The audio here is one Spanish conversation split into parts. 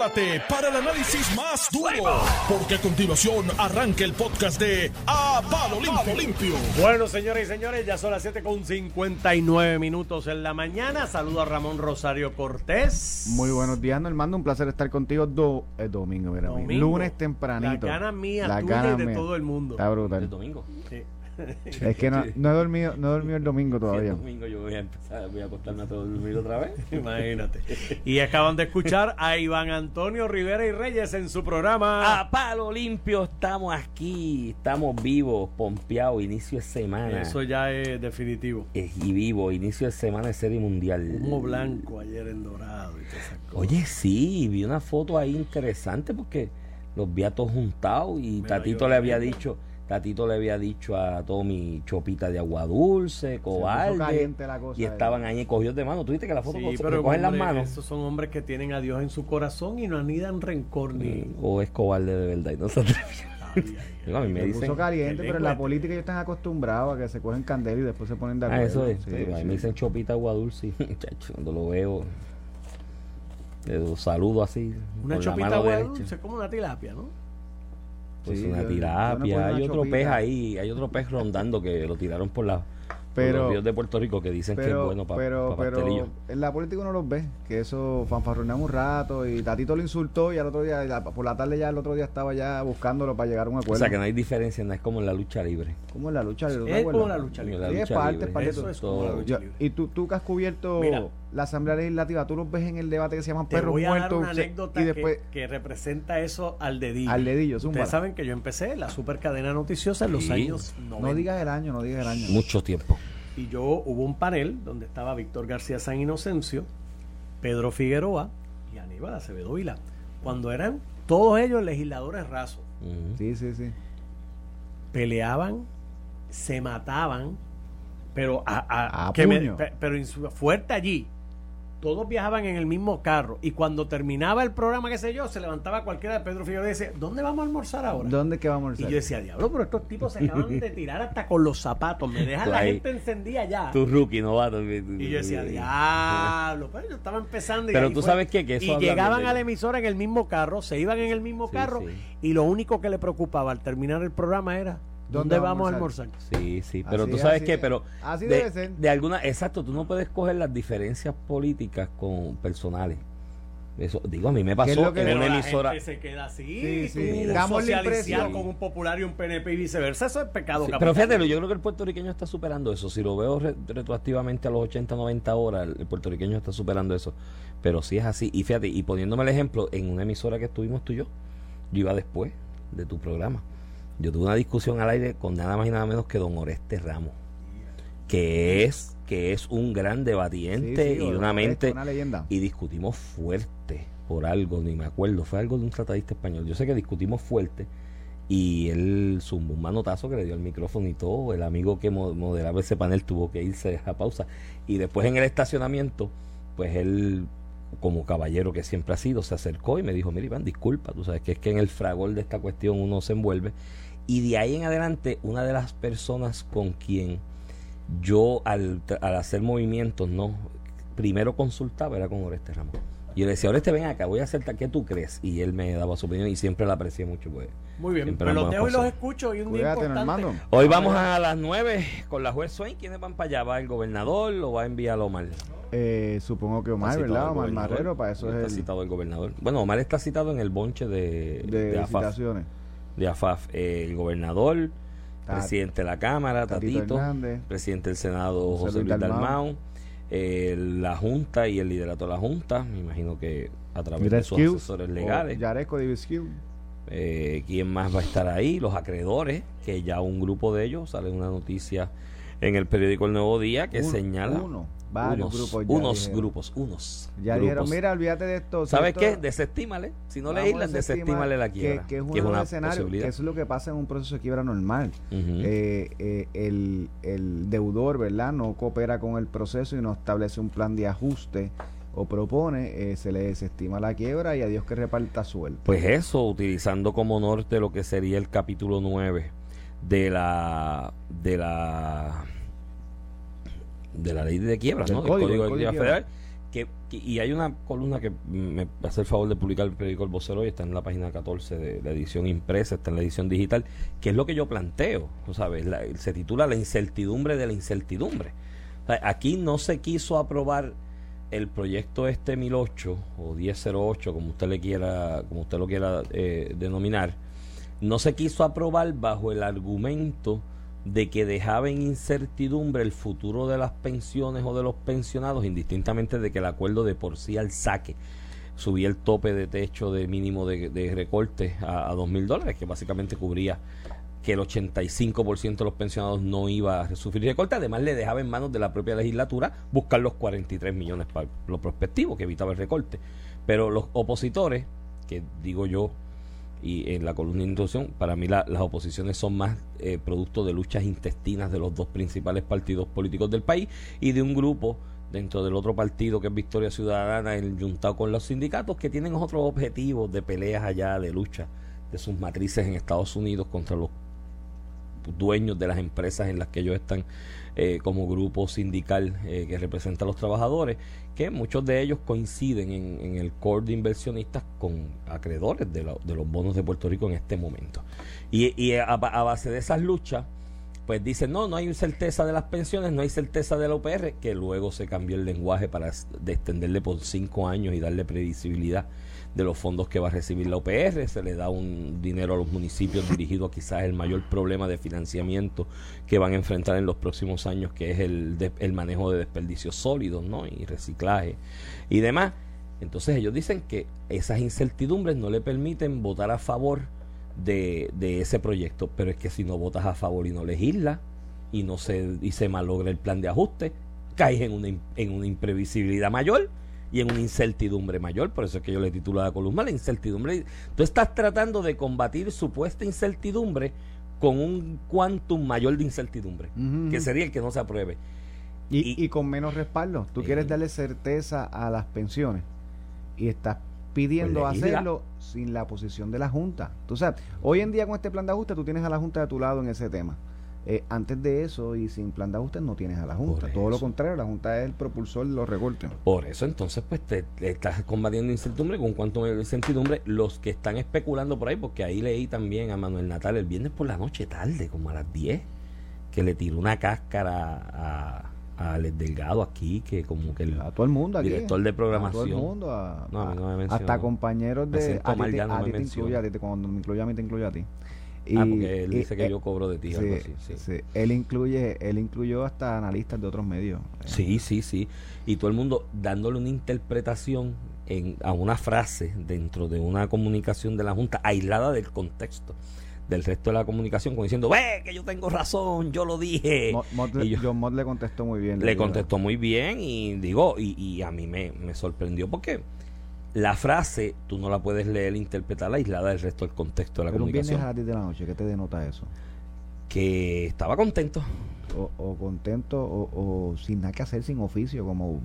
prepárate para el análisis más duro, porque a continuación arranca el podcast de A Palo Limpio. Limpio. Bueno, señores y señores, ya son las 7 con 59 minutos en la mañana. Saludo a Ramón Rosario Cortés. Muy buenos días, Normando. Un placer estar contigo. Do, eh, domingo, mira, Domingo. lunes La tempranito. gana mía, La tuya gana y de mía. todo el mundo. Está brutal. El domingo. Sí. Es que no, no he dormido, no he dormido el domingo Sí, todavía. el domingo yo voy a empezar, voy a acostarme a todo dormir otra vez. Imagínate. Y acaban de escuchar a Iván Antonio Rivera y Reyes en su programa. A palo limpio estamos aquí, estamos vivos, pompeados, inicio de semana. Eso ya es definitivo. Y vivo, inicio de semana de serie mundial. Humo blanco ayer en Dorado y todas esas cosas. Oye, sí, vi una foto ahí interesante porque los vi a todos juntados y Mira, Tatito yo le había dicho, Tatito le había dicho a Tommy chopita de agua dulce, cobarde. y estaban ahí cogidos de mano. ¿Tú viste que la foto Sí, co- pero cogen las manos? Esos son hombres que tienen a Dios en su corazón y no anidan rencor ni. O es cobarde de verdad y no se atrevió. Ay, ay, Digo, a mí me Se dicen. puso caliente, pero en la política ellos están acostumbrados a que se cogen candela y después se ponen de Ah, acuerdo. eso es. Sí, Sí, a mí sí. me dicen chopita agua dulce cuando lo veo, le saludo así. Una chopita agua derecha. dulce, como una tilapia, ¿no? Pues Sí, una no tilapia. hay otro chopita. pez ahí, hay otro pez rondando que lo tiraron por, la, por Pero- los ríos de Puerto Rico que dicen que es bueno para pero, pero en la política uno los ve, que eso fanfarronean un rato y Tatito lo insultó y al otro día, la- por la tarde ya el otro día estaba ya buscándolo para llegar a un O acuerdo. sea que no hay diferencia, no es como en la lucha libre. ¿Cómo en la lucha libre? ¿te Es como la lucha libre. La Sí, es lucha parte, es Eso todo. es como la lucha Yo- libre. y tú, tú que has cubierto Mira. La Asamblea Legislativa, tú los ves en el debate que se llaman Te perros voy a dar muertos una anécdota y después que, que representa eso al dedillo. al dedillo. Ustedes saben que yo empecé la super cadena noticiosa en los Sí. años 90. No digas el año, no digas el año. Mucho tiempo. Y yo hubo un panel donde estaba Víctor García San Inocencio, Pedro Figueroa y Aníbal Acevedo Vila. Cuando eran todos ellos legisladores rasos. Sí, sí, sí. Peleaban, se mataban, pero a, a- A que me- puño. pe- pero en su- fuerte allí. Todos viajaban en el mismo carro y cuando terminaba el programa, qué sé yo, se levantaba cualquiera de Pedro Figueroa y decía, ¿dónde vamos a almorzar ahora? ¿Dónde que vamos a Y yo almorzar? decía, diablo, pero estos tipos se acaban de tirar hasta con los zapatos. Me dejan la ahí. gente encendida ya. Tu rookie, novato. Y yo decía, diablo, pero yo estaba empezando. y Pero tú fue. sabes qué, que eso Y llegaban a la emisora en el mismo carro, se iban en el mismo Sí, carro, sí. y lo único que le preocupaba al terminar el programa era, ¿dónde, vamos a almorzar? Sí, sí, pero Así tú es, sabes así qué, es. pero Así de, debe ser. de alguna, exacto, tú no puedes coger las diferencias políticas con personales. Eso, digo, a mí me ¿Qué pasó lo que- en una emisora. se queda así, Sí, sí. Damos la socializar impresión. con un popular y un PNP y viceversa, eso es pecado Sí, pero fíjate, yo creo que el puertorriqueño está superando eso. Si lo veo re- retroactivamente a los 80, 90 horas, el, el puertorriqueño está superando eso. Pero sí es así. Y fíjate, y poniéndome el ejemplo, en una emisora que estuvimos tú y yo, yo iba después de tu programa. Yo tuve una discusión al aire con nada más y nada menos que don Oreste Ramos, que es, que es un gran debatiente Sí, sí, y una mente. esto, Una leyenda. Y discutimos fuerte por algo, ni me acuerdo, fue algo de un tratadista español. Yo sé que discutimos fuerte y él zumbó un manotazo que le dio el micrófono y todo. El amigo que mo- moderaba ese panel tuvo que irse a pausa. Y después en el estacionamiento, pues él, como caballero que siempre ha sido, se acercó y me dijo, mira Iván, disculpa, tú sabes que es que en el fragor de esta cuestión uno se envuelve. Y de ahí en adelante, una de las personas con quien yo al, tra- al hacer movimientos, no, primero consultaba era con Oreste Ramos. Y yo le decía, Oreste, ven acá, voy a hacer, tal- ¿qué tú crees? Y él me daba su opinión y siempre la aprecié mucho. Pues. Muy bien, pero los dejo y los escucho y un día importante. hermano. Hoy vamos a las 9 con la juez Swain. ¿Quiénes van para allá? ¿Va el gobernador o va a enviar a Omar? Eh, supongo que Omar, Está ¿verdad? Omar. Marrero, para eso está es el citado el gobernador. Bueno, Omar está citado en el bonche de, de. De AFAF. Eh, el gobernador, presidente de la Cámara, Tatito presidente del Senado, José Luis Dalmau. Eh, la Junta y el liderato de la Junta, me imagino que a través de sus asesores legales. Eh, ¿Quién más va a estar ahí? Los acreedores, que ya un grupo de ellos, sale una noticia en el periódico El Nuevo Día que Uno, señala Uno, varios unos, grupos. ya unos dijeron. grupos, unos. Ya grupos. dijeron, mira, olvídate de esto. ¿Sabes esto- qué? Desestímale. Si no le islas, desestímale la quiebra. Que, es uno que es de una los escenarios, que es lo que pasa en un proceso de quiebra normal. Eh, eh, el, el deudor, ¿verdad? No coopera con el proceso y no establece un plan de ajuste o propone, eh, se le desestima la quiebra y a Dios que reparta sueldo. Pues eso, utilizando como norte lo que sería el capítulo 9 de la de la de la ley de quiebras, Del ¿no? código, del Código de. Federal, que, que- y hay una columna que me hace el favor de publicar el periódico El Vocero y está en la página 14 de la edición impresa, está en la edición digital, que es lo que yo planteo, ¿tú ¿sabes? La- se titula La incertidumbre de la incertidumbre. O sea, aquí no se quiso aprobar el proyecto este 1008 o 1008, como usted le quiera, como usted lo quiera eh, denominar, no se quiso aprobar bajo el argumento de que dejaba en incertidumbre el futuro de las pensiones o de los pensionados, indistintamente de que el acuerdo de por sí al saque subía el tope de techo de mínimo de, de recorte a, dos mil dólares, que básicamente cubría que el 85% de los pensionados no iba a sufrir recorte, además le dejaba en manos de la propia legislatura buscar los 43 millones para lo prospectivo, que evitaba el recorte. Pero los opositores, que digo yo, y en la columna de introducción, para mí la- las oposiciones son más eh, producto de luchas intestinas de los dos principales partidos políticos del país y de un grupo dentro del otro partido que es Victoria Ciudadana, el juntado con los sindicatos, que tienen otros objetivos de peleas allá, de lucha de sus matrices en Estados Unidos contra los dueños de las empresas en las que ellos están eh, como grupo sindical eh, que representa a los trabajadores, que muchos de ellos coinciden en, en el core de inversionistas con acreedores de, de los bonos de Puerto Rico en este momento. Y, y a, a base de esas luchas, pues dicen, no, no hay certeza de las pensiones, no hay certeza de la UPR, que luego se cambió el lenguaje para extenderle por cinco años y darle previsibilidad de los fondos que va a recibir la UPR, se le da un dinero a los municipios dirigido a quizás el mayor problema de financiamiento que van a enfrentar en los próximos años, que es el, el manejo de desperdicios sólidos ¿no? y reciclaje y demás. Entonces ellos dicen que esas incertidumbres no le permiten votar a favor de, de ese proyecto, pero es que si no votas a favor y no legislas y no se, y se malogra el plan de ajuste, caes en una, en una imprevisibilidad mayor y en una incertidumbre mayor, por eso es que yo le titulo a la columna la incertidumbre. Tú estás tratando de combatir supuesta incertidumbre con un quantum mayor de incertidumbre, que sería el que no se apruebe. Y, y- y con menos respaldo. Tú quieres darle certeza a las pensiones y estás pidiendo Pues hacerlo sin la posición de la Junta. Tú sabes, hoy en día con este plan de ajuste tú tienes a la Junta de tu lado en ese tema. Eh, antes de eso y sin plan de ajuste no tienes a la Junta. Todo lo contrario, la Junta es el propulsor de los recortes. Por eso entonces pues te, te estás combatiendo incertidumbre con cuanto incertidumbre los que están especulando por ahí, porque ahí leí también a Manuel Natal el viernes por la noche tarde, como a las 10, que le tiró una cáscara a, a Alex Delgado aquí, que como que el A todo el mundo aquí. director de A todo el programación mundo. a- No, a mí no me hasta compañeros de. A ti, no te incluye, a ti cuando me incluye a mí, te incluye a ti. ah, porque él y- dice que eh, yo cobro de ti, algo así. Sí. sí. Él incluye, él incluyó hasta analistas de otros medios. Sí, sí, sí. Y todo el mundo dándole una interpretación en, a una frase dentro de una comunicación de la Junta aislada del contexto del resto de la comunicación, como diciendo, ve que yo tengo razón, yo lo dije. Mo- Mott le- yo- John Mott le contestó muy bien. Le contestó muy bien y digo, y, y a mí me, me sorprendió porque la frase tú no la puedes leer e interpretar aislada del resto del contexto de la Pero un viernes comunicación. a las 10 de la noche, ¿qué te denota eso? Que estaba contento. O, o contento o, o sin nada que hacer, sin oficio, como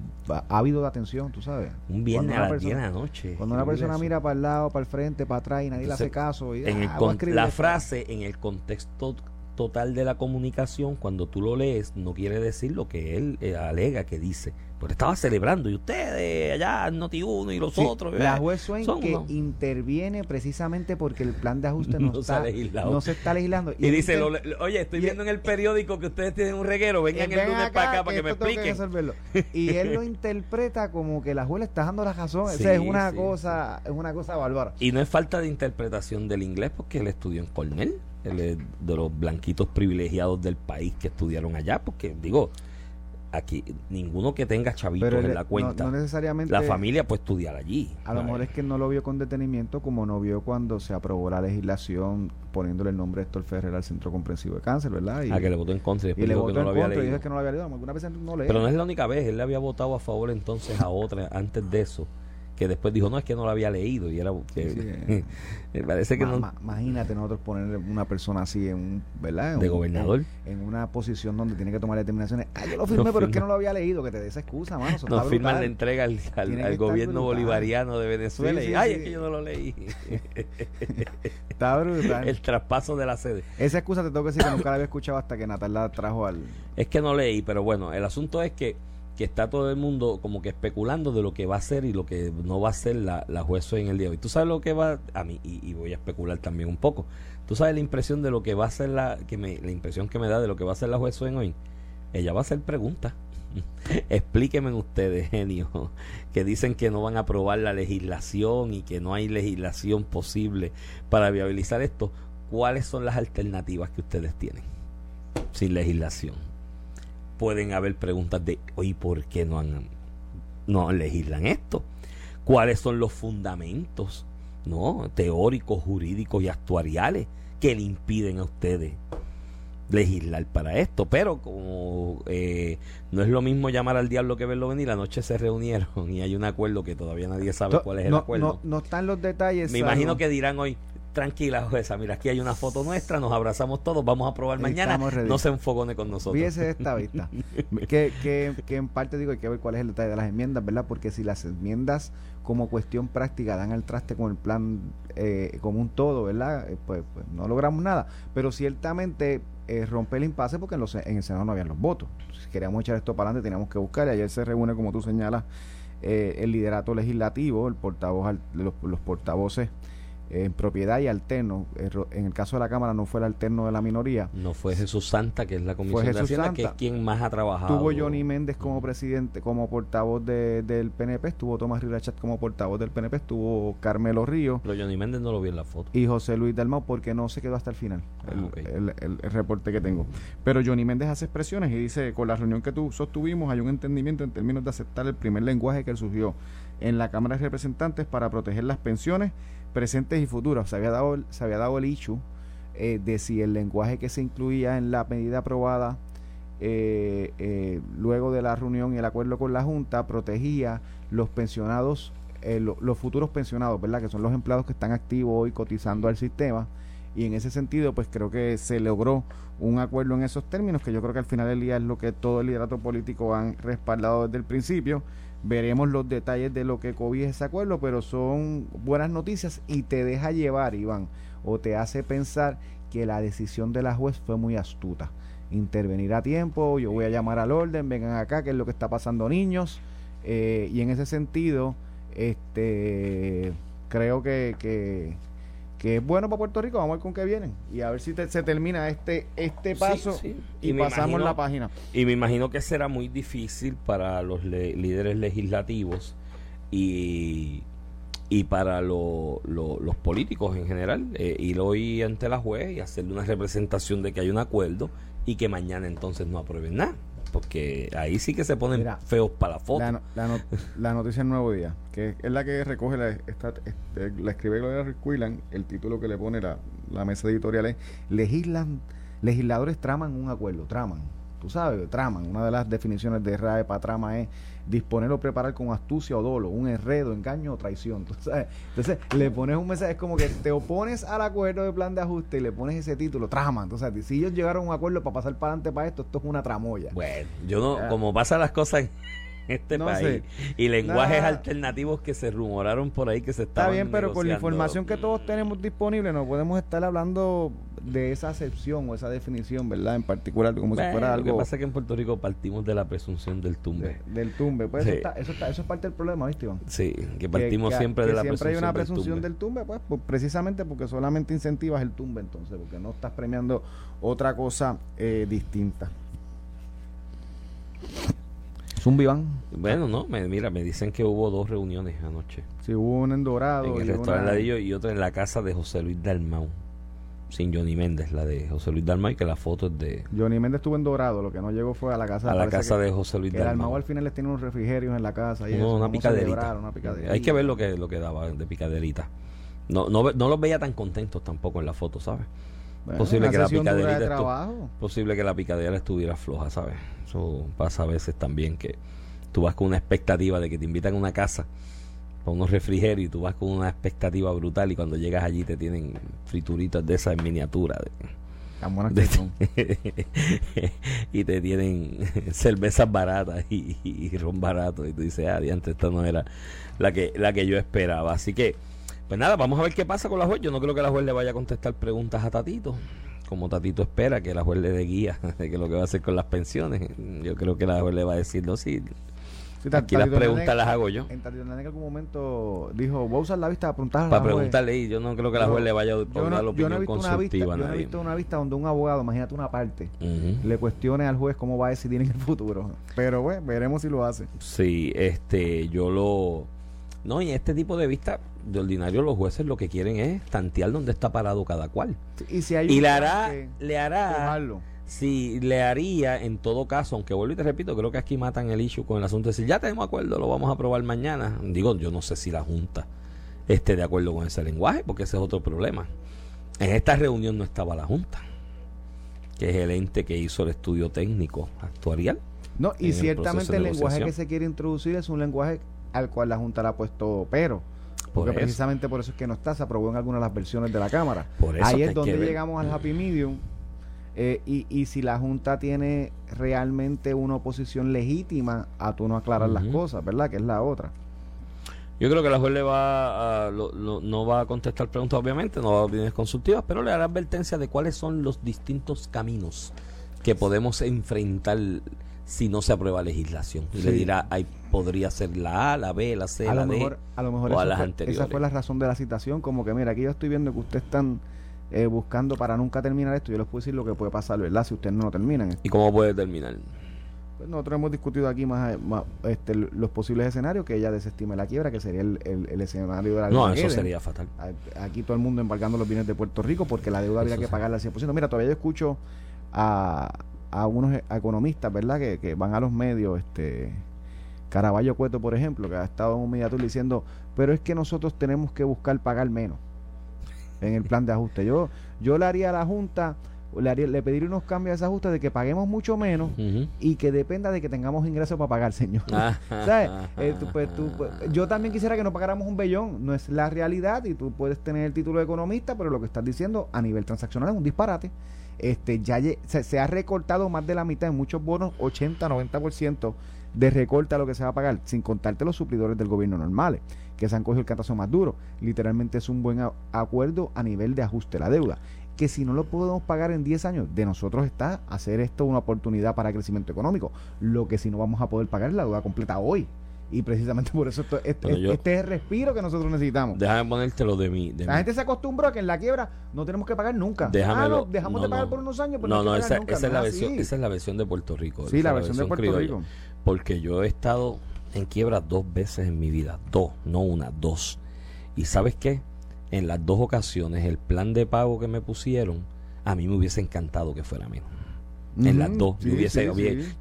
ávido de atención, tú sabes. Un viernes a las 10 de la noche. Cuando una persona eso. mira para el lado, para el frente, para atrás y nadie Entonces, le hace caso. Y, en ah, la frase en el contexto total de la comunicación cuando tú lo lees no quiere decir lo que él eh, alega que dice porque estaba celebrando y ustedes allá Noti uno y los Sí, otros la juez Swain son que interviene precisamente porque el plan de ajuste no, No está, no se está legislando. y dice inter- lo- lo- oye estoy viendo en el periódico que ustedes tienen un reguero vengan Eh, el lunes para acá para que, me expliquen. Y él lo interpreta como que la juez le está dando la razón. Sí, o sea, es una sí, cosa, es una cosa bárbara. y no es falta de interpretación del inglés porque él estudió en Cornell él es de los blanquitos privilegiados del país que estudiaron allá porque digo aquí ninguno que tenga chavitos Pero en la cuenta no, necesariamente la familia puede estudiar allí A lo mejor es que no lo vio con detenimiento como no vio cuando se aprobó la legislación poniéndole el nombre de Héctor Ferrer al Centro Comprensivo de Cáncer, ¿verdad? Y, a que le votó en contra y le votó que no en lo había contra y dijo que no lo había leído. Algunas veces no. Pero no es la única vez, él le había votado a favor entonces a otra antes de eso, que después dijo, no, es que no lo había leído y era... que- Sí, sí. me parece que Ma- no... ma- imagínate nosotros poner una persona así en un, ¿verdad? En De un- gobernador. En, una posición donde tiene que tomar determinaciones. Ah, yo lo firmé, No pero es que no lo había leído, que te dé esa excusa, mano. Eso está firman la entrega al, gobierno brutal. bolivariano de Venezuela Sí, y, ay, es que yo no lo leí. Está brutal. el traspaso de la sede. Esa excusa te tengo que decir que nunca la había escuchado hasta que Natal la trajo al... Es que no leí, pero bueno, el asunto es que que está todo el mundo como que especulando de lo que va a ser y lo que no va a ser la, la juez hoy en el día de hoy. ¿Tú sabes lo que va a mí? Y, voy a especular también un poco. ¿Tú sabes la impresión de lo que va a ser la, que me, la impresión que me da de lo que va a ser la juez hoy? Ella va a hacer preguntas. Explíquenme ustedes, genio, que dicen que no van a aprobar la legislación y que no hay legislación posible para viabilizar esto. ¿Cuáles son las alternativas que ustedes tienen sin legislación? Pueden haber preguntas de, hoy ¿por qué no, han, no legislan esto? ¿Cuáles son los fundamentos no teóricos, jurídicos y actuariales que le impiden a ustedes legislar para esto? Pero como eh, no es lo mismo llamar al diablo que verlo venir, la noche se reunieron y hay un acuerdo que todavía nadie sabe cuál es el acuerdo. No, no están los detalles. Me imagino que dirán hoy, tranquila, jueza, mira, aquí hay una foto nuestra, nos abrazamos todos, vamos a probar mañana, no se enfogone con nosotros. Fíjese esta vista, que, que, que, en parte digo hay que ver cuál es el detalle de las enmiendas, ¿verdad? Porque si las enmiendas como cuestión práctica dan al traste con el plan eh, como un todo, ¿verdad? Eh, pues, pues, no logramos nada, pero ciertamente eh, rompe el impasse porque en, los, en el Senado no habían los votos. Si queríamos echar esto para adelante teníamos que buscar y ayer se reúne, como tú señalas, eh, el liderato legislativo, el portavoz, los, los portavoces en propiedad y alterno. En el caso de la Cámara no fue el alterno de la minoría. No fue Jesús Santa, que es la Comisión de Hacienda, que es quien más ha trabajado. Tuvo Johnny Méndez como presidente, como portavoz del PNP, estuvo Tomás Rirachat como portavoz del PNP, estuvo Carmelo Río. Pero Johnny Méndez no lo vi en la foto. Y José Luis Dalmau, porque no se quedó hasta el final, ah, el, el, reporte que tengo. Pero Johnny Méndez hace expresiones y dice, con la reunión que tú sostuvimos hay un entendimiento en términos de aceptar el primer lenguaje que surgió en la Cámara de Representantes para proteger las pensiones presentes y futuros. Se había dado, se había dado el issue eh, de si el lenguaje que se incluía en la medida aprobada eh, eh, luego de la reunión y el acuerdo con la Junta protegía los pensionados, los futuros pensionados, ¿verdad? Que son los empleados que están activos hoy cotizando al sistema. Y en ese sentido, pues creo que se logró un acuerdo en esos términos, que yo creo que al final del día es lo que todo el liderato político han respaldado desde el principio. Veremos los detalles de lo que cobija ese acuerdo, pero son buenas noticias y te deja llevar, Iván, o te hace pensar que la decisión de la juez fue muy astuta. Intervenir a tiempo, yo voy a llamar al orden, vengan acá, qué es lo que está pasando niños. Eh, y en ese sentido, este creo que, que que es bueno para Puerto Rico, vamos a ver con qué vienen. Y a ver si se termina este este paso y, pasamos la página. Y me imagino que será muy difícil para los líderes legislativos y, y para los políticos en general eh, ir hoy ante la juez y hacerle una representación de que hay un acuerdo y que mañana entonces no aprueben nada porque ahí sí que se ponen feos para la foto. La, noticia del Nuevo Día, que es la que recoge la, esta, este, la escribe Gloria Quillan, el título que le pone la, la mesa editorial es Legislan, legisladores traman un acuerdo, traman tú sabes, traman. Una de las definiciones de RAE para trama es disponer o preparar con astucia o dolo, un enredo, engaño o traición. Entonces, le pones un mensaje, es como que te opones al acuerdo de plan de ajuste y le pones ese título, trama. Entonces, si ellos llegaron a un acuerdo para pasar para adelante para esto, esto es una tramoya. Bueno, yo no, como pasan las cosas este país y lenguajes alternativos que se rumoraron por ahí que se estaban Está bien, pero con la información que todos tenemos disponible no podemos estar hablando de esa acepción o esa definición, ¿verdad? En particular, como si fuera algo... Lo que pasa es que en Puerto Rico partimos de la presunción del tumbe. del tumbe, pues eso, está, eso, está, eso, es parte del problema, ¿viste, Iván? Sí, que partimos siempre de la siempre hay una presunción del tumbe, pues, pues, precisamente porque solamente incentivas el tumbe entonces, porque no estás premiando otra cosa eh, distinta. Iván. Bueno, no, me, mira, me dicen que hubo dos reuniones anoche. Sí, hubo una en Dorado. En el restaurante Ladillo y otra en la casa de José Luis Dalmau. Sin Johnny Méndez, la de José Luis Dalmau, y que la foto es de. Johnny Méndez estuvo en Dorado, lo que no llegó fue a la casa. A la casa de José Luis Dalmau. Dalmau al final les tiene unos refrigerios en la casa. Y una, picaderita. Hay que ver lo que, lo que daba de picaderita. No, no, no los veía tan contentos tampoco en la foto, ¿sabes? Posible que la picadera posible que la picadera estuviera floja, ¿sabes? Eso pasa a veces también que tú vas con una expectativa de que te invitan a una casa con unos refrigerios y tú vas con una expectativa brutal y cuando llegas allí te tienen frituritas de esas en miniatura. y te tienen cervezas baratas y, ron barato y tú dices, ah, diante, esta no era la que, la que yo esperaba. Así que, pues nada, vamos a ver qué pasa con la juez. Yo no creo que la juez le vaya a contestar preguntas a Tatito como Tatito espera, que la juez le dé guía de que lo que va a hacer con las pensiones. Yo creo que la juez le va a decir, no, sí, Aquí las preguntas las hago yo. En en algún momento dijo, voy a usar la vista para preguntarle Para preguntarle, y yo no creo que la juez le vaya a dar la opinión yo no consultiva una vista, Yo no he visto una vista donde un abogado, imagínate una parte, le cuestione al juez cómo va a decidir en el futuro. Pero bueno, veremos si lo hace. Sí, este, yo lo... No, y este tipo de vista, de ordinario los jueces lo que quieren es tantear dónde está parado cada cual. Y, si hay y le hará, le hará si le haría en todo caso, aunque vuelvo y te repito, creo que aquí matan el issue con el asunto de decir, ya tenemos acuerdo, lo vamos a aprobar mañana. Digo, yo no sé si la Junta esté de acuerdo con ese lenguaje, porque ese es otro problema. En esta reunión no estaba la Junta, que es el ente que hizo el estudio técnico actuarial. No, y ciertamente el, lenguaje que se quiere introducir es un lenguaje al cual la Junta le ha puesto pero. Porque precisamente por eso es que no está, se aprobó en algunas de las versiones de la Cámara. Ahí es donde llegamos al Happy Medium eh, y, y, si la Junta tiene realmente una oposición legítima a tú no aclarar las cosas, ¿verdad? Que es la otra. Yo creo que la juez le va a, no va a contestar preguntas, obviamente, no va a opiniones consultivas, pero le hará advertencia de cuáles son los distintos caminos que podemos enfrentar si no se aprueba legislación. Y le dirá, ahí podría ser la A, la B, la C, la D, a lo mejor o las anteriores. Esa fue la razón de la citación, como que mira, aquí yo estoy viendo que usted están eh, buscando para nunca terminar esto, yo les puedo decir lo que puede pasar, ¿verdad? Si ustedes no lo terminan. ¿Y cómo puede terminar? Pues nosotros hemos discutido aquí más, este, los posibles escenarios, que ella desestime la quiebra, que sería el, el, escenario de la No, eso sería fatal. Aquí todo el mundo embarcando los bienes de Puerto Rico porque la deuda habría que pagarla al 100%. Mira, todavía yo escucho a, a unos economistas, ¿verdad? Que, que van a los medios, este Caraballo Cueto, por ejemplo, que ha estado en un mediatur diciendo, pero es que nosotros tenemos que buscar pagar menos en el plan de ajuste. Yo, yo le haría a la Junta, le, le pediría unos cambios a esa ajuste de que paguemos mucho menos y que dependa de que tengamos ingresos para pagar, señor. Ah. Eh, pues, pues, yo también quisiera que no pagáramos un bellón, no es la realidad y tú puedes tener el título de economista, pero lo que estás diciendo a nivel transaccional es un disparate. Este, ya se, se ha recortado más de la mitad en muchos bonos, 80, 90% de recorte a lo que se va a pagar, sin contarte los suplidores del gobierno normales que se han cogido el catazo más duro. Literalmente es un buen acuerdo a nivel de ajuste de la deuda. Que si no lo podemos pagar en 10 años, de nosotros está hacer esto una oportunidad para crecimiento económico. Lo que si no vamos a poder pagar es la deuda completa hoy. Y precisamente por eso esto, este, este, es el respiro que nosotros necesitamos. Déjame ponértelo de mí. la gente se acostumbró a que en la quiebra no tenemos que pagar nunca. Déjamelo, ah, dejamos de pagar por unos años. Pero no, no, esa, es la versión, esa es la versión de Puerto Rico. Sí, la, versión, de Puerto Rico. Porque yo he estado en quiebra dos veces en mi vida. Dos, no una, dos. Y sabes qué? En las dos ocasiones el plan de pago que me pusieron, a mí me hubiese encantado que fuera menos. en las dos. hubiese,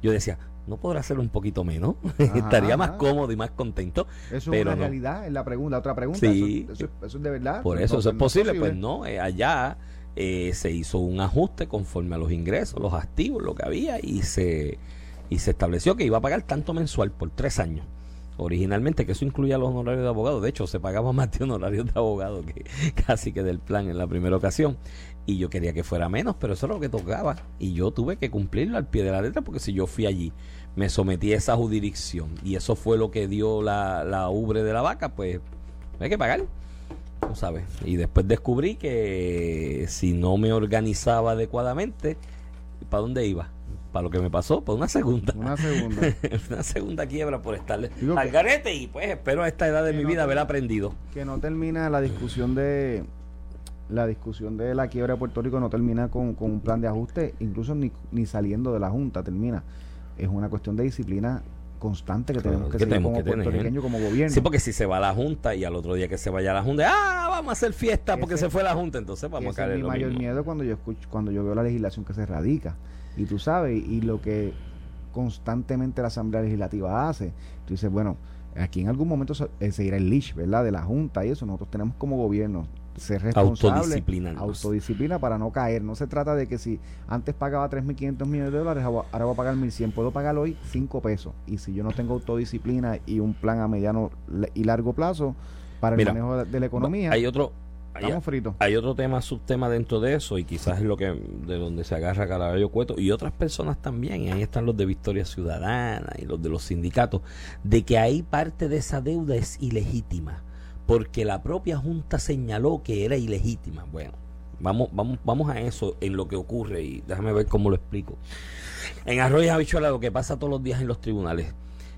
Yo decía, ¿no podrá ser un poquito menos? Estaría más cómodo y más contento. Eso pero es una realidad, es la pregunta. Otra pregunta, sí, eso, es de verdad. Por eso, eso es posible. Pues no, eh, allá eh, se hizo un ajuste conforme a los ingresos, los activos, lo que había y se y se estableció que iba a pagar tanto mensual por tres años. Originalmente, que eso incluía los honorarios de abogado. De hecho, se pagaba más de honorarios de abogado que casi que del plan en la primera ocasión. Y yo quería que fuera menos, pero eso es lo que tocaba. Y yo tuve que cumplirlo al pie de la letra, porque si yo fui allí, me sometí a esa jurisdicción, y eso fue lo que dio la, la ubre de la vaca, pues hay que pagar. ¿no sabes? Y después descubrí que si no me organizaba adecuadamente, ¿para dónde iba? Para lo que me pasó, por una segunda. Una segunda. una segunda quiebra por estarle al garete y pues espero a esta edad de mi vida haber aprendido. Que no termina la discusión de la discusión de la quiebra de Puerto Rico no termina con, un plan de ajuste, incluso ni, ni saliendo de la Junta termina. Es una cuestión de disciplina constante que tenemos que, tener como puertorriqueño, como gobierno. Sí, porque si se va a la Junta y al otro día que se vaya a la Junta, ah, vamos a hacer fiesta porque se fue la Junta, entonces vamos a caer es mi mayor miedo cuando yo escucho, cuando yo veo la legislación que se radica y tú sabes, y lo que constantemente la Asamblea Legislativa hace, tú dices, bueno, aquí en algún momento eh, se irá el leash, ¿verdad? De la Junta y eso, nosotros tenemos como gobierno ser responsable, autodisciplina para no caer. No se trata de que si antes pagaba 3.500 millones de dólares, ahora voy a pagar 1.100, puedo pagar hoy 5 pesos. Y si yo no tengo autodisciplina y un plan a mediano y largo plazo para el manejo de la economía, hay otro hay, otro tema, subtema dentro de eso, y quizás es lo que de donde se agarra Caraballo Cueto, y otras personas también, y ahí están los de Victoria Ciudadana y los de los sindicatos, de que ahí parte de esa deuda es ilegítima, porque la propia Junta señaló que era ilegítima. Bueno, Vamos, vamos, vamos a eso en lo que ocurre y déjame ver cómo lo explico. En Arroyo Habichuela lo que pasa todos los días en los tribunales.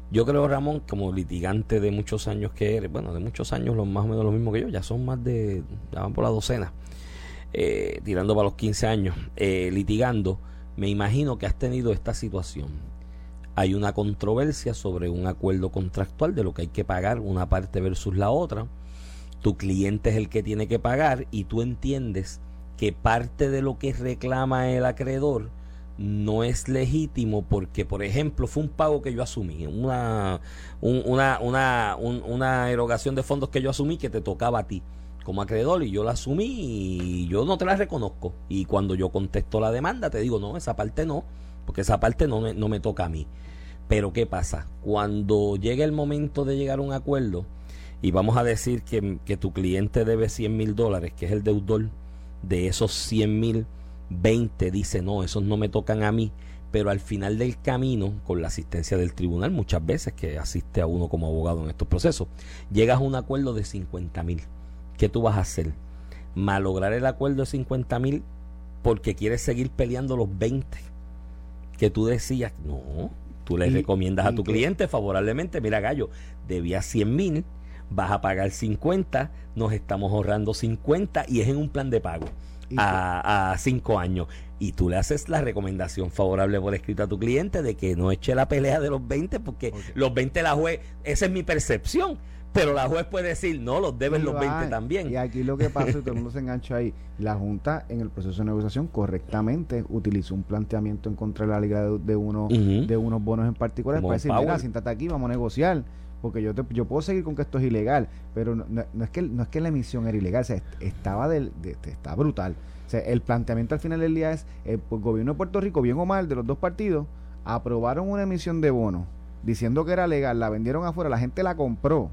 Yo creo, Ramón, como litigante de muchos años que eres, bueno, de muchos años, los más o menos lo mismo que yo, ya son más de, ya van por la docena, eh, tirando para los 15 años, eh, litigando, me imagino que has tenido esta situación. Hay una controversia sobre un acuerdo contractual de lo que hay que pagar una parte versus la otra. Tu cliente es el que tiene que pagar y tú entiendes que parte de lo que reclama el acreedor no es legítimo porque, por ejemplo, fue un pago que yo asumí, una, una, una, una erogación de fondos que yo asumí que te tocaba a ti como acreedor y yo la asumí y yo no te la reconozco. Y cuando yo contesto la demanda te digo, no, esa parte no, porque esa parte no, no me toca a mí. Pero ¿qué pasa? Cuando llegue el momento de llegar a un acuerdo y vamos a decir que, que tu cliente debe 100 mil dólares, que es el deudor, de esos 100 mil, 20 dice, no, esos no me tocan a mí, pero al final del camino, con la asistencia del tribunal, muchas veces que asiste a uno como abogado en estos procesos, llegas a un acuerdo de 50 mil. ¿Qué tú vas a hacer? Malograr el acuerdo de 50 mil porque quieres seguir peleando los 20 que tú decías, no, tú le recomiendas a tu cliente favorablemente, mira gallo, debía 100 mil, vas a pagar 50, nos estamos ahorrando 50 y es en un plan de pago a, a cinco años. Y tú le haces la recomendación favorable por escrito a tu cliente de que no eche la pelea de los 20 porque los 20 la juez, esa es mi percepción. Pero la juez puede decir, no, los deben los 20 también. Y aquí lo que pasa, y todo el mundo se engancha ahí, la Junta en el proceso de negociación correctamente utilizó un planteamiento en contra de la liga de, uno, de unos bonos en particular para decir, mira, siéntate aquí, vamos a negociar porque yo yo puedo seguir con que esto es ilegal, pero no, es que no es que la emisión era ilegal, o sea, estaba del, está brutal. O sea, el planteamiento al final del día es el gobierno de Puerto Rico, bien o mal, de los dos partidos, aprobaron una emisión de bonos diciendo que era legal, la vendieron afuera, la gente la compró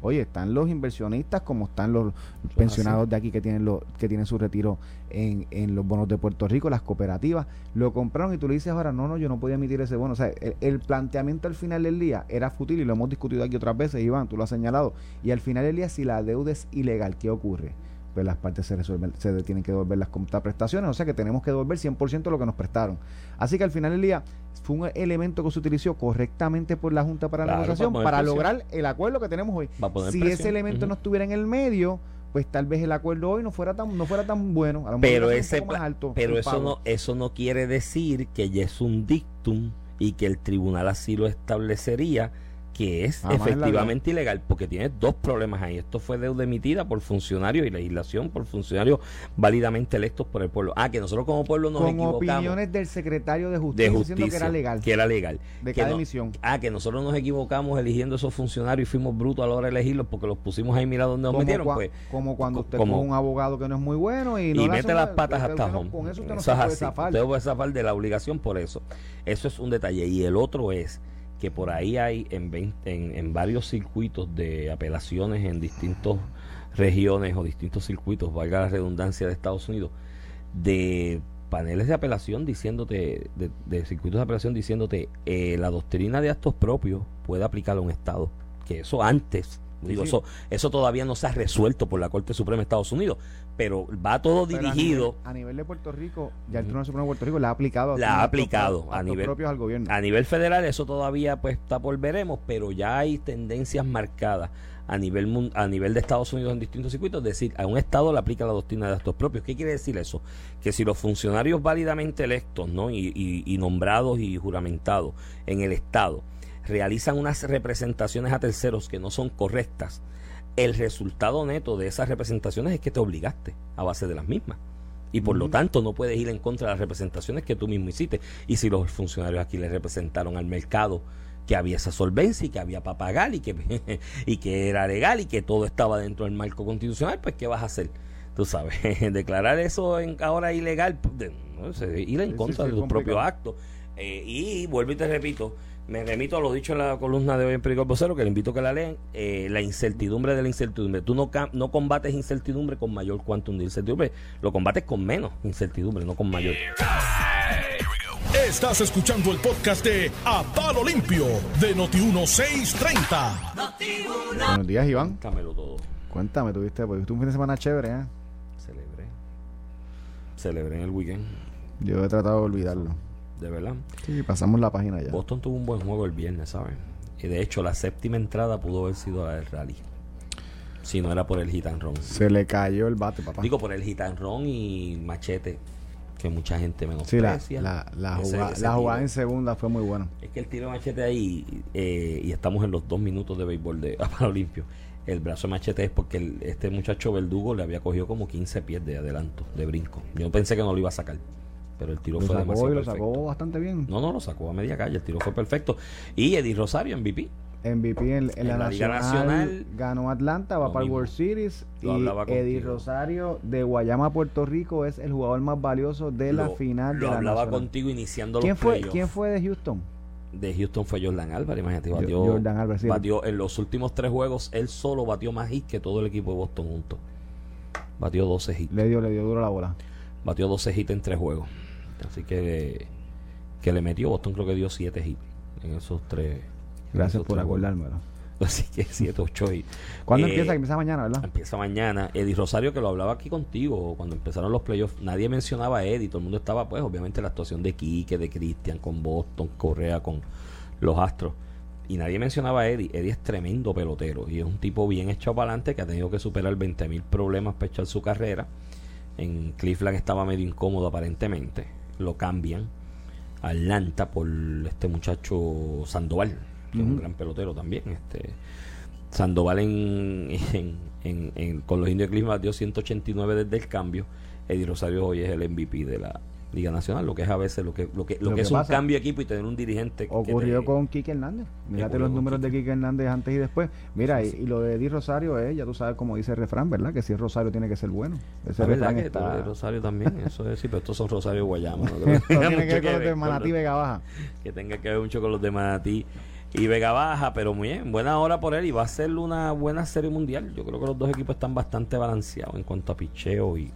Oye, están los inversionistas como están los pensionados de aquí que tienen lo, que tienen su retiro en, en, los bonos de Puerto Rico, las cooperativas, lo compraron y tú le dices ahora, no, no, yo no podía emitir ese bono. O sea, el, planteamiento al final del día era fútil y lo hemos discutido aquí otras veces, Iván, tú lo has señalado. Y al final del día, si la deuda es ilegal, ¿qué ocurre? Pues las partes se resuelven, se tienen que devolver las prestaciones, o sea que tenemos que devolver 100% de lo que nos prestaron. Así que al final del día fue un elemento que se utilizó correctamente por la Junta para la negociación para, lograr el acuerdo que tenemos hoy. Si ese elemento no estuviera en el medio, pues tal vez el acuerdo hoy no fuera tan no fuera tan bueno. Pero ese más alto pero eso no eso no quiere decir que ya es un dictum y que el tribunal así lo establecería que es efectivamente ilegal, porque tiene dos problemas ahí. Esto fue deuda emitida por funcionarios y legislación por funcionarios válidamente electos por el pueblo. Ah, que nosotros como pueblo nos Con opiniones del secretario de justicia, diciendo que era legal. Que era legal. De cada emisión. Ah, que nosotros nos equivocamos eligiendo esos funcionarios y fuimos brutos a la hora de elegirlos porque los pusimos ahí, mira dónde nos metieron. pues, como cuando usted como, un abogado que no es muy bueno y, y mete las patas hasta home. Con eso usted no se puede zafar. Usted puede zafar de la obligación por eso. Eso es un detalle. Y el otro es que por ahí hay en, en, varios circuitos de apelaciones en distintas regiones o distintos circuitos, valga la redundancia de Estados Unidos, de paneles de apelación diciéndote, de, circuitos de apelación diciéndote, eh, la doctrina de actos propios puede aplicar a un Estado, que eso antes Digo, Eso, eso todavía no se ha resuelto por la Corte Suprema de Estados Unidos, pero va todo dirigido. A nivel, de Puerto Rico, ya el Tribunal Supremo de Puerto Rico la ha aplicado. La ha aplicado a, nivel propios al gobierno. A nivel federal, eso todavía pues está por veremos, pero ya hay tendencias marcadas a nivel a nivel de Estados Unidos en distintos circuitos, es decir, a un Estado le aplica la doctrina de actos propios. ¿Qué quiere decir eso? Que si los funcionarios válidamente electos ¿no? y, y nombrados y juramentados en el Estado realizan unas representaciones a terceros que no son correctas, el resultado neto de esas representaciones es que te obligaste a base de las mismas. Y por lo tanto no puedes ir en contra de las representaciones que tú mismo hiciste. Y si los funcionarios aquí le representaron al mercado que había esa solvencia y que había para pagar y que, y que era legal y que todo estaba dentro del marco constitucional, pues ¿qué vas a hacer? Tú sabes, declarar eso en, ahora ilegal, pues, ir en contra de tu propio acto. Eh, y vuelvo y te repito, me remito a lo dicho en la columna de hoy en Periódico Vocero, que le invito a que la lean, eh, la incertidumbre de la incertidumbre. Tú no, no combates incertidumbre con mayor quantum de incertidumbre, lo combates con menos incertidumbre, no con mayor. Estás escuchando el podcast de A Palo Limpio de Noti1630. Buenos días, Iván. Cuéntamelo todo. Cuéntame, tuviste, pues, tuviste un fin de semana chévere, ¿eh? Celebré. Celebré en el weekend. Yo he tratado de olvidarlo. De verdad. Sí, pasamos la página ya. Boston tuvo un buen juego el viernes, ¿sabes? Y de hecho, la séptima entrada pudo haber sido la del rally. Si no era por el run. Se le cayó el bate, papá. Digo, por el run y machete, que mucha gente Sí, la, menosprecia. la, la Ese- jugada, ese la jugada en segunda fue muy buena. Es que el tiro de machete ahí, eh, y estamos en los dos minutos de béisbol de Aparo Limpio. El brazo de machete es porque el- este muchacho Verdugo le había cogido como 15 pies de adelanto, de brinco. Yo pensé que no lo iba a sacar, pero el tiro Lo fue sacó demasiado y lo perfecto. sacó bastante bien. No, no, lo sacó a media calle, el tiro fue perfecto. Y Eddie Rosario, MVP. MVP en, en En la, la Liga Nacional, Nacional, ganó Atlanta, va para el. World Series y Eddie. Rosario de Guayama, Puerto Rico es el jugador más valioso de la Lo- final Lo de la hablaba Nacional. contigo iniciando ¿Quién los fue. ¿Quién fue de Houston? De Houston fue Jordan Álvarez, imagínate, batió, Jordan Álvarez, sí. batió en los últimos tres juegos, él solo batió más hits que todo el equipo de Boston juntos. Batió 12 hits. Le dio, le dio duro la bola. Batió 12 hits en tres juegos. Así que, que le metió, Boston creo que dio 7 hits en esos tres. Gracias esos por tres acordármelo. Así que 7, 8 hits. ¿Cuándo Eh, empieza? Empieza mañana, ¿verdad? Empieza mañana. Eddie Rosario, que lo hablaba aquí contigo cuando empezaron los playoffs, nadie mencionaba a Eddie. Todo el mundo estaba, pues, obviamente, la actuación de Quique, de Cristian, con Boston, Correa, con los Astros. Y nadie mencionaba a Eddie. Eddie es tremendo pelotero y es un tipo bien echado para adelante que ha tenido que superar 20.000 problemas para echar su carrera. En Cleveland estaba medio incómodo aparentemente. Lo cambian a Atlanta por este muchacho Sandoval, que es un gran pelotero también. Este Sandoval en, en- en- en- con los indios de Cleveland dio 189 desde el cambio. Eddie Rosario hoy es el MVP de la Liga Nacional, lo que es a veces lo que lo que, lo Lo que es un cambio de equipo y tener un dirigente que Ocurrió te- con Quique Hernández. Mírate los números de Quique. Hernández antes y después. Mira, Sí, y, sí. y lo de Eddie Rosario es, ya tú sabes cómo dice el refrán, ¿verdad? Que si es Rosario tiene que ser bueno. Ese Ah, ¿verdad que está... eres Rosario también? Eso es, sí, pero estos son Rosario Guayama. No creo Esto que tenga tiene que ver con los de Manatí Vega Baja. que tenga que ver mucho con los de Manatí y Vega Baja, pero muy bien, buena hora por él y va a ser una buena serie mundial. Yo creo que los dos equipos están bastante balanceados en cuanto a picheo y,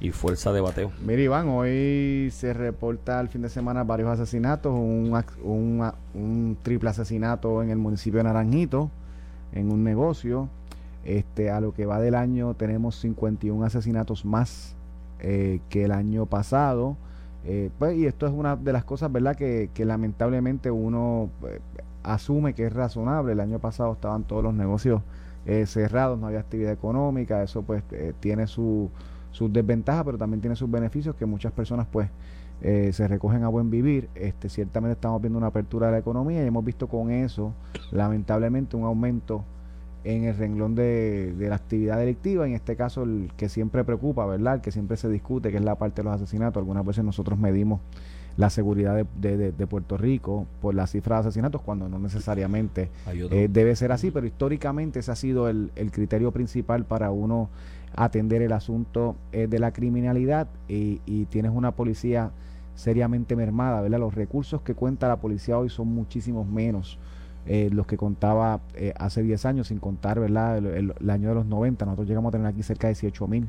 y fuerza de bateo. Mira, Iván, hoy se reporta al fin de semana varios asesinatos, un, un, triple asesinato en el municipio de Naranjito, en un negocio. Este, a lo que va del año tenemos 51 asesinatos más eh, que el año pasado. Eh, pues, y esto es una de las cosas, ¿verdad?, que, lamentablemente uno eh, asume que es razonable. El año pasado estaban todos los negocios cerrados, no había actividad económica, eso pues tiene su, sus desventajas, pero también tiene sus beneficios que muchas personas pues eh, se recogen a buen vivir. Este, ciertamente estamos viendo una apertura de la economía y hemos visto con eso, lamentablemente, un aumento en el renglón de, de la actividad delictiva, en este caso el que siempre preocupa, ¿verdad? El que siempre se discute, que es la parte de los asesinatos. Algunas veces nosotros medimos la seguridad de, de- Puerto Rico por la cifra de asesinatos, cuando no necesariamente eh, debe ser así, pero históricamente ese ha sido el, el criterio principal para uno atender el asunto eh, de la criminalidad y, tienes una policía seriamente mermada, ¿verdad? Los recursos que cuenta la policía hoy son muchísimos menos eh, los que contaba eh, hace 10 años, sin contar, ¿verdad? El, año de los 90, nosotros llegamos a tener aquí cerca de 18 mil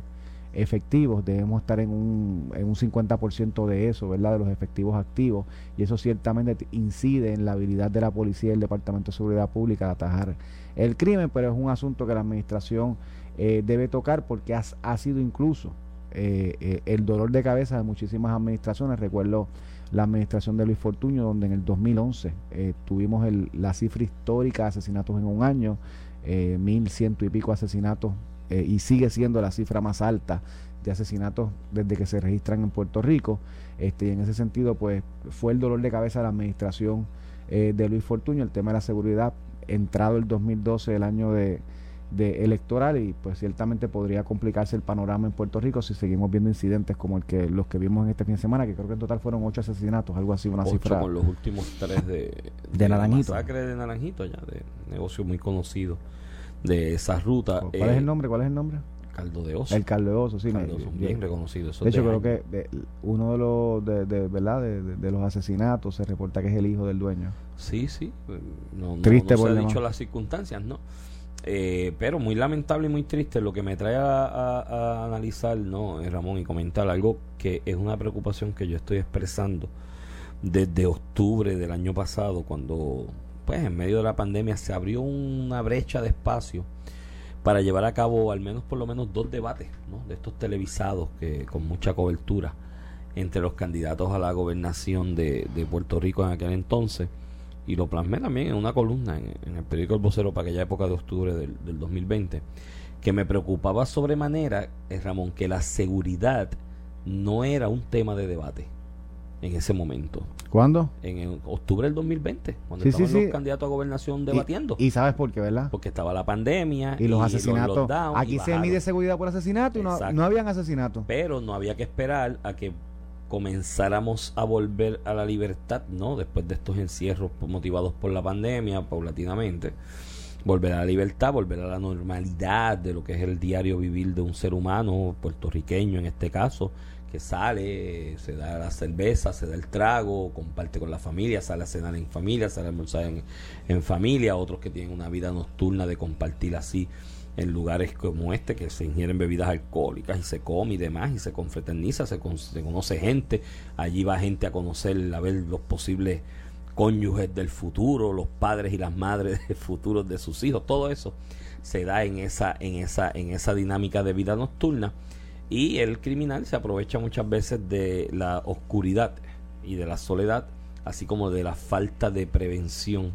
efectivos, debemos estar en un, en un 50% de eso, ¿verdad? De los efectivos activos, y eso ciertamente incide en la habilidad de la policía y el Departamento de Seguridad Pública de atajar el crimen, pero es un asunto que la administración eh, debe tocar porque has- ha sido incluso eh, eh, el dolor de cabeza de muchísimas administraciones. Recuerdo la administración de Luis Fortuño, donde en el 2011 eh, tuvimos el- la cifra histórica de asesinatos en un año, eh, mil ciento y pico asesinatos, y sigue siendo la cifra más alta de asesinatos desde que se registran en Puerto Rico. Este, y en ese sentido, pues fue el dolor de cabeza de la administración de Luis Fortuño, el tema de la seguridad, entrado el 2012, el año de, de electoral, y pues ciertamente podría complicarse el panorama en Puerto Rico si seguimos viendo incidentes como el que los que vimos en este fin de semana, que creo que en total fueron ocho asesinatos, algo así, una ocho cifra. con los últimos tres de, De la Naranjito. masacre de Naranjito, ya, de negocio muy conocido de esa ruta. ¿Cuál es el nombre? ¿Cuál es el nombre? Caldo de oso. El caldo de oso, sí. me- Caldo de oso, bien. bien reconocido. eso De hecho, creo que de- uno de los, de, de- ¿verdad? De, de- de los asesinatos se reporta que es el hijo del dueño. Sí, sí. No, no- Triste no por se ha dicho las circunstancias, ¿no? Eh, pero muy lamentable y muy triste. Lo que me trae a, analizar, ¿no, eh, Ramón? Y comentar algo que es una preocupación que yo estoy expresando desde octubre del año pasado, cuando, pues, en medio de la pandemia se abrió una brecha de espacio para llevar a cabo al menos por lo menos dos debates ¿no? de estos televisados que con mucha cobertura entre los candidatos a la gobernación de, Puerto Rico en aquel entonces y lo plasmé también en una columna en, el periódico El Vocero para aquella época de octubre del, del 2020 que me preocupaba sobremanera, es eh, Ramón, que la seguridad no era un tema de debate en ese momento. ¿Cuándo? En octubre del 2020, cuando estaban los candidatos a gobernación debatiendo. Y, sabes por qué, ¿verdad? Porque estaba la pandemia y los asesinatos. Aquí se mide seguridad por asesinato y no, no habían asesinatos. Pero no había que esperar a que comenzáramos a volver a la libertad, ¿no? Después de estos encierros motivados por la pandemia, paulatinamente volver a la libertad, volver a la normalidad de lo que es el diario vivir de un ser humano puertorriqueño en este caso, que sale, se da la cerveza, se da el trago, comparte con la familia, sale a cenar en familia, sale a almorzar en, en familia, otros que tienen una vida nocturna de compartir así en lugares como este que se ingieren bebidas alcohólicas y se come y demás y se confraterniza, se, se conoce gente, allí va gente a conocer, a ver los posibles cónyuges del futuro, los padres y las madres del futuro de sus hijos, todo eso se da en esa, en esa, en esa dinámica de vida nocturna. Y el criminal se aprovecha muchas veces de la oscuridad y de la soledad, así como de la falta de prevención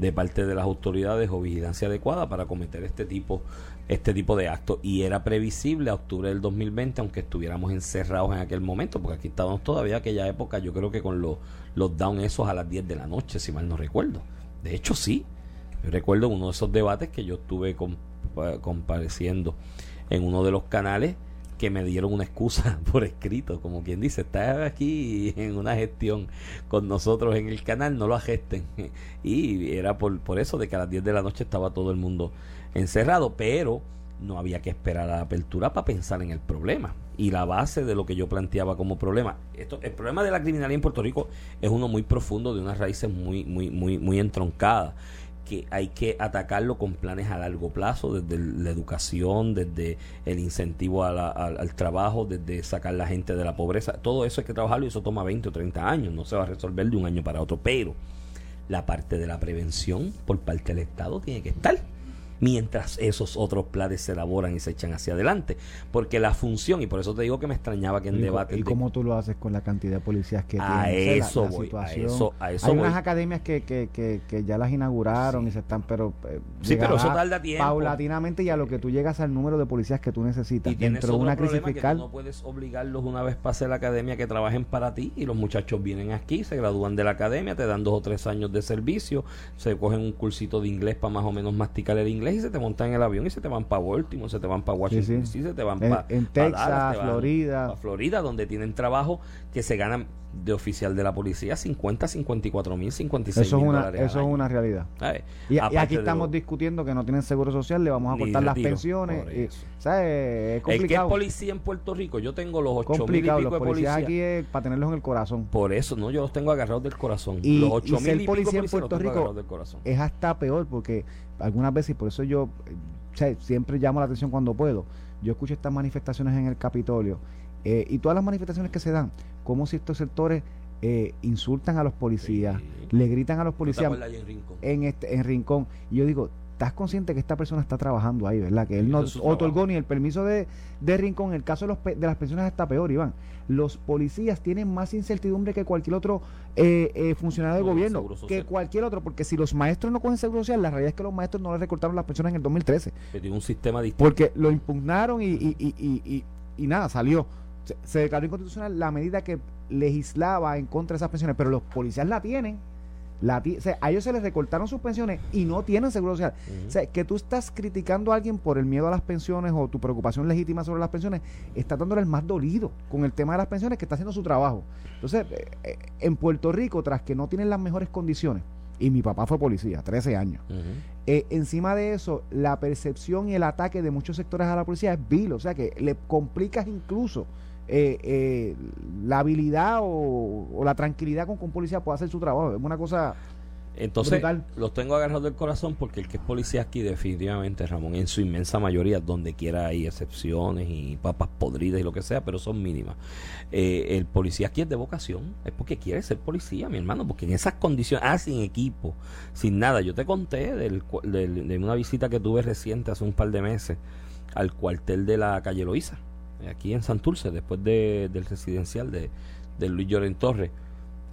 de parte de las autoridades o vigilancia adecuada para cometer este tipo este tipo de actos. Y era previsible a octubre del 2020 aunque estuviéramos encerrados en aquel momento porque aquí estábamos todavía aquella época yo creo que con los down esos a las 10 de la noche si mal no recuerdo. De hecho sí. Yo recuerdo uno de esos debates que yo estuve compareciendo en uno de los canales que me dieron una excusa por escrito, como quien dice, está aquí en una gestión con nosotros en el canal, no lo agesten. Y era por, por eso de que a las 10 de la noche estaba todo el mundo encerrado, pero no había que esperar a la apertura para pensar en el problema. Y la base de lo que yo planteaba como problema, esto, el problema de la criminalidad en Puerto Rico es uno muy profundo, de unas raíces muy, muy, muy, muy entroncadas que hay que atacarlo con planes a largo plazo, desde la educación, desde el incentivo al, trabajo, desde sacar la gente de la pobreza. Todo eso hay que trabajarlo y eso toma 20 o 30 años, no se va a resolver de un año para otro, pero la parte de la prevención por parte del Estado tiene que estar mientras esos otros planes se elaboran y se echan hacia adelante. Porque la función, y por eso te digo que me extrañaba que en debate... ¿Y cómo tú lo haces con la cantidad de policías que a Eso voy, a eso, a eso Hay unas academias que, que, que, ya las inauguraron y se están, pero... Eh, sí, pero eso tarda tiempo. Paulatinamente y a lo que tú llegas al número de policías que tú necesitas. Y dentro de una crisis fiscal... no puedes obligarlos una vez pase la academia que trabajen para ti y los muchachos vienen aquí, se gradúan de la academia, te dan dos o tres años de servicio, se cogen un cursito de inglés para más o menos masticar el inglés y se te montan en el avión y se te van para Baltimore, se te van para Washington sí, se te van para en Texas, Florida, Florida, donde tienen trabajo que se ganan de oficial de la policía 50, 54 mil, 56 eso es una, Eso es una realidad. Y, aquí estamos discutiendo que no tienen seguro social, le vamos a cortar las pensiones. Y, Es complicado. El que es policía en Puerto Rico, yo tengo los 8 mil y pico los de policías aquí es para tenerlos en el corazón. Por eso, no, yo los tengo agarrados del corazón. Y, los 8 mil y policía en Puerto Rico es hasta peor porque algunas veces, por eso yo siempre llamo la atención cuando puedo. Yo escucho estas manifestaciones en el Capitolio eh, y todas las manifestaciones que se dan, como si estos sectores eh, insultan a los policías, le gritan a los policías en, este, en Rincón. Y yo digo, estás consciente que esta persona está trabajando ahí, ¿verdad? Que él no otorgó ni el permiso de, de Rincón. En el caso de, los, de las pensiones está peor, Iván. Los policías tienen más incertidumbre que cualquier otro eh, eh, funcionario del gobierno, que cualquier otro, porque si los maestros no cogen seguro social, la realidad es que los maestros no les recortaron las pensiones en el 2013. tiene un sistema distinto. Porque lo impugnaron y, y, y, y nada, salió. Se, se declaró inconstitucional la medida que legislaba en contra de esas pensiones, pero los policías la tienen la, a ellos se les recortaron sus pensiones y no tienen seguro social. O sea, que tú estás criticando a alguien por el miedo a las pensiones o tu preocupación legítima sobre las pensiones, está dándole el más dolido con el tema de las pensiones que está haciendo su trabajo. Entonces, eh, eh, en Puerto Rico, tras que no tienen las mejores condiciones, y mi papá fue policía, 13 años, eh, encima de eso, la percepción y el ataque de muchos sectores a la policía es vil, o sea que le complicas incluso eh, eh, la habilidad o, la tranquilidad con que un policía pueda hacer su trabajo. Es una cosa Entonces, los tengo agarrados del corazón porque el que es policía aquí, definitivamente, Ramón, en su inmensa mayoría, donde quiera hay excepciones y papas podridas y lo que sea, pero son mínimas. Eh, el policía aquí es de vocación, es porque quiere ser policía, mi hermano, porque en esas condiciones, ah, sin equipo, sin nada. Yo te conté del, de una visita que tuve reciente hace un par de meses al cuartel de la calle Loíza, aquí en Santurce, después del residencial de, de Luis Lloren Torres.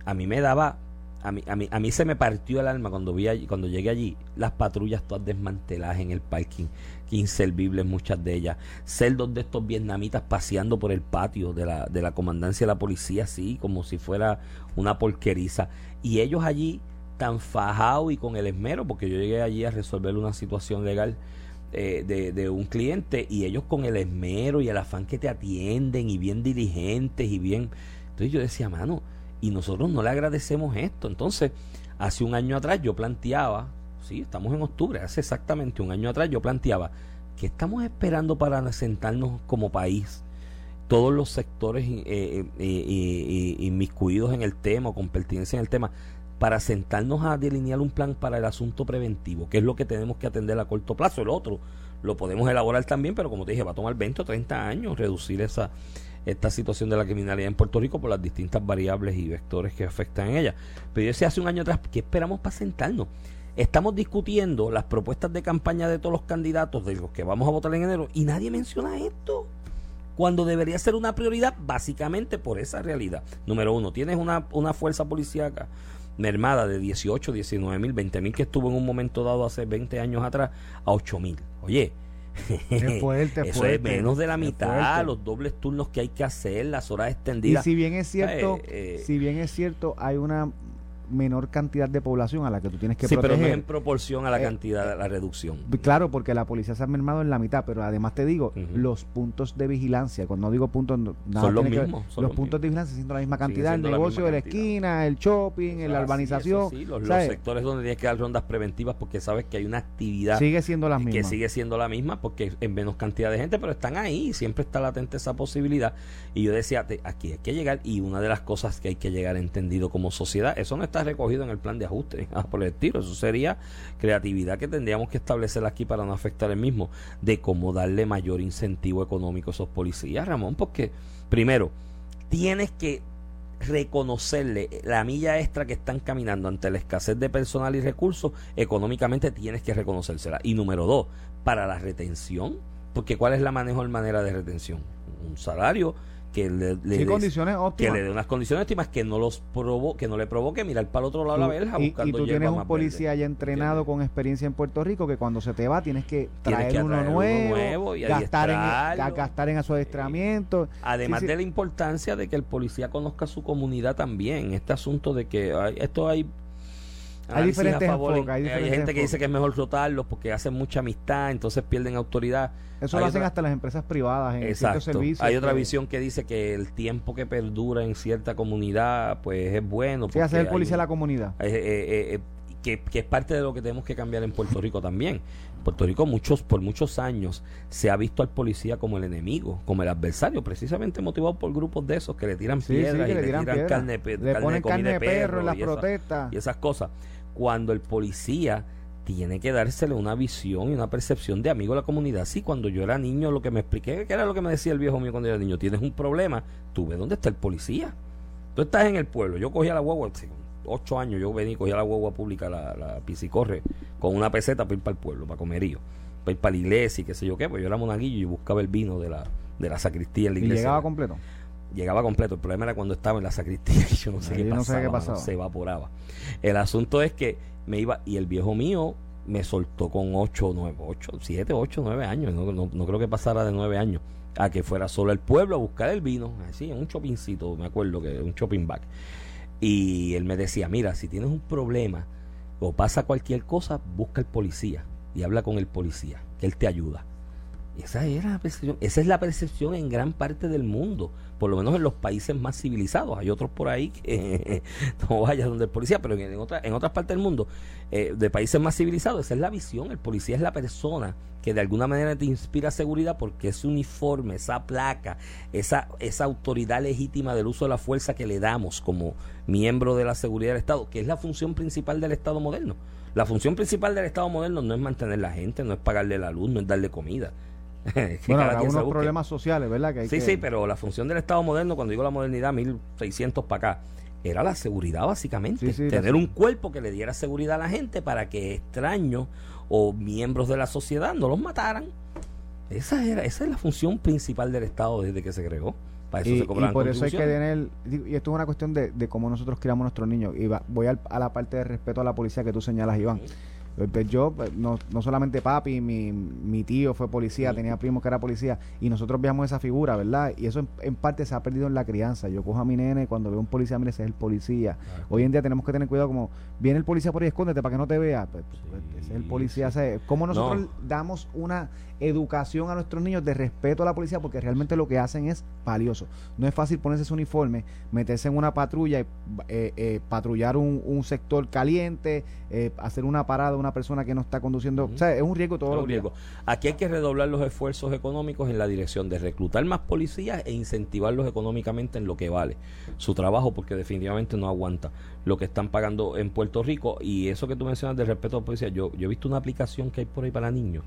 A mí me daba a mí, a, mí, a mí se me partió el alma cuando vi allí, cuando llegué allí, las patrullas todas desmanteladas en el parking, que inservibles muchas de ellas, celdos de estos vietnamitas paseando por el patio de la, de la comandancia de la policía, así como si fuera una porqueriza, y ellos allí tan fajados y con el esmero, porque yo llegué allí a resolver una situación legal eh, de, un cliente, y ellos con el esmero y el afán que te atienden, y bien diligentes, y bien... Entonces yo decía, mano, y nosotros no le agradecemos esto. Entonces, hace un año atrás yo planteaba, sí, estamos en octubre, hace exactamente un año atrás yo planteaba, ¿qué estamos esperando para sentarnos como país? Todos los sectores eh, eh, eh, inmiscuidos en el tema, con pertinencia en el tema, para sentarnos a delinear un plan para el asunto preventivo, que es lo que tenemos que atender a corto plazo. El otro lo podemos elaborar también, pero como te dije, va a tomar 20 o 30 años reducir esa, esta situación de la criminalidad en Puerto Rico por las distintas variables y vectores que afectan en ella. Pero yo decía hace un año atrás, ¿qué esperamos para sentarnos? Estamos discutiendo las propuestas de campaña de todos los candidatos, de los que vamos a votar en enero, y nadie menciona esto. Cuando debería ser una prioridad, básicamente por esa realidad. Número uno, tienes una, una fuerza policíaca mermada de 18, 19 mil, 20 mil que estuvo en un momento dado hace 20 años atrás a 8 mil. Oye, es fuerte, Eso es menos de la mitad, los dobles turnos que hay que hacer, las horas extendidas. Y si bien es cierto, eh, si bien es cierto, hay una menor cantidad de población a la que tú tienes que sí, proteger. pero no en proporción a la eh, cantidad, de la reducción. Claro, porque la policía se ha mermado en la mitad, pero además te digo, los puntos de vigilancia, cuando digo puntos, nada son los mismos. los, puntos de vigilancia siendo la misma cantidad, el negocio de la esquina, el shopping, la urbanización. Sí, los, sectores donde tienes que dar rondas preventivas porque sabes que hay una actividad sigue siendo la misma. que sigue siendo la misma porque en menos cantidad de gente, pero están ahí, siempre está latente esa posibilidad. Y yo decía, aquí hay que llegar y una de las cosas que hay que llegar entendido como sociedad, eso no está recogido en el plan de ajuste, por el estilo. Eso sería creatividad que tendríamos que establecer aquí para no afectar el mismo, de cómo darle mayor incentivo económico a esos policías, Ramón, porque primero, tienes que reconocerle la milla extra que están caminando ante la escasez de personal y recursos, económicamente tienes que reconocérsela. Y número dos, para la retención, porque ¿cuál es la mejor manera de retención? Un salario que le, le condiciones que le dé unas condiciones óptimas que no los provo que no le provoque mirar para el otro lado la verja y, y tú tienes un policía ya entrenado con experiencia en Puerto Rico que cuando se te va tienes que traer, uno, nuevo, y gastar en, gastar en su adiestramiento además de la importancia de que el policía conozca su comunidad también este asunto de que esto hay hay diferentes enfoques, hay, gente que dice que es mejor rotarlos porque hacen mucha amistad, entonces pierden autoridad. Eso lo hacen hasta las empresas privadas en ciertos servicios. Hay otra visión que dice que el tiempo que perdura en cierta comunidad pues es bueno. Sí, hacer el policía de la comunidad. Eh, eh, eh, que, que, es parte de lo que tenemos que cambiar en Puerto Rico también. Puerto Rico muchos por muchos años se ha visto al policía como el enemigo, como el adversario, precisamente motivado por grupos de esos que le tiran piedras y le, tiran, carne, le ponen carne de perro, en las protestas y esas cosas cuando el policía tiene que dársele una visión y una percepción de amigo de la comunidad. Sí, cuando yo era niño, lo que me expliqué, que era lo que me decía el viejo mío cuando yo era niño, tienes un problema, tú ves dónde está el policía. Tú estás en el pueblo, yo cogía la guagua, ocho años yo venía y cogía la guagua pública, la, la piscicorre, con una peseta para ir para el pueblo, para comerío, para ir para la iglesia y qué sé yo qué, pues yo era monaguillo y buscaba el vino de la, de la sacristía en la iglesia. ¿Y llegaba completo? Llegaba completo. El problema era cuando estaba en la sacristía y yo no sé, qué, pasaba, se evaporaba. El asunto es que me iba y el viejo mío me soltó con 8, 9, 8, 7, 8, 9 años. No, no, creo que pasara de 9 años a que fuera solo el pueblo a buscar el vino. Así, en un shoppingcito, me acuerdo que un shopping bag. Y él me decía, mira, si tienes un problema o pasa cualquier cosa, busca el policía y habla con el policía, que él te ayuda. Esa, era la percepción, esa es la percepción en gran parte del mundo, por lo menos en los países más civilizados. Hay otros por ahí que no vayas donde el policía, pero en, otra, en otras partes del mundo, eh, de países más civilizados, esa es la visión. El policía es la persona que de alguna manera te inspira seguridad porque ese uniforme, esa placa, esa, esa autoridad legítima del uso de la fuerza que le damos como miembro de la seguridad del Estado, que es la función principal del Estado moderno. La función principal del Estado moderno no es mantener la gente, no es pagarle la luz, no es darle comida bueno, algunos problemas sociales, ¿verdad? Que sí, sí, pero la función del Estado moderno, cuando digo la modernidad, 1600 para acá, era la seguridad básicamente. Tener un cuerpo que le diera seguridad a la gente para que extraños o miembros de la sociedad no los mataran. Esa, era, esa es la función principal del Estado desde que se creó. Para eso y, y por eso hay que tener, y esto es una cuestión de, de cómo nosotros criamos a nuestros niños. Y voy a la parte de respeto a la policía que tú señalas, Iván. Yo, pues, no, no solamente papi, mi, mi tío fue policía, tenía primos que era policía, y nosotros veamos esa figura, ¿verdad? Y eso en, parte se ha perdido en la crianza. Yo cojo a mi nene cuando veo un policía, mire, ese es el policía. Hoy en día tenemos que tener cuidado, como viene el policía por ahí, escóndete para que no te vea. Pues, ese es el policía. ¿Cómo nosotros damos una educación a nuestros niños de respeto a la policía? Porque realmente lo que hacen es valioso. No es fácil ponerse ese uniforme, meterse en una patrulla y eh, eh, patrullar un, un sector caliente, eh, hacer una parada, una persona que no está conduciendo. O sea, es un riesgo todo. un riesgo. Aquí hay que redoblar los esfuerzos económicos en la dirección de reclutar más policías e incentivarlos económicamente en lo que vale su trabajo, porque definitivamente no aguanta lo que están pagando en Puerto Rico. Y eso que tú mencionas de respeto a la policía, yo, yo he visto una aplicación que hay por ahí para niños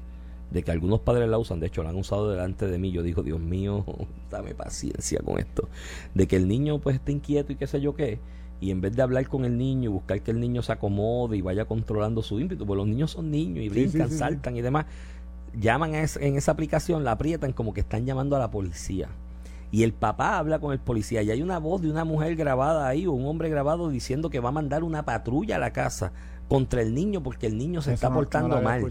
de que algunos padres la usan, de hecho la han usado delante de mí, yo digo, Dios mío, dame paciencia con esto, de que el niño pues esté inquieto y qué sé yo qué, y en vez de hablar con el niño y buscar que el niño se acomode y vaya controlando su ímpetu, pues los niños son niños y brincan, saltan y demás, llaman en esa aplicación, la aprietan como que están llamando a la policía. Y el papá habla con el policía y hay una voz de una mujer grabada ahí o un hombre grabado diciendo que va a mandar una patrulla a la casa contra el niño porque el niño se está portando mal.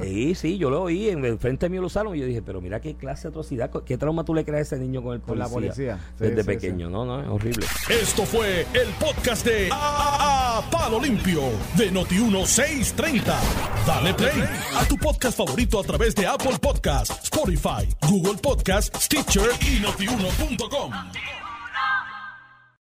Sí, sí, yo lo oí, en frente mío lo usaron y yo dije, pero mira qué clase de atrocidad, qué trauma tú le creas a ese niño con el policía. Con la policía. desde pequeño, no, no, es horrible. Esto fue el podcast de a, Palo Limpio de Noti1630. Dale play a tu podcast favorito a través de Apple Podcasts, Spotify, Google Podcasts, Stitcher y notiuno.com.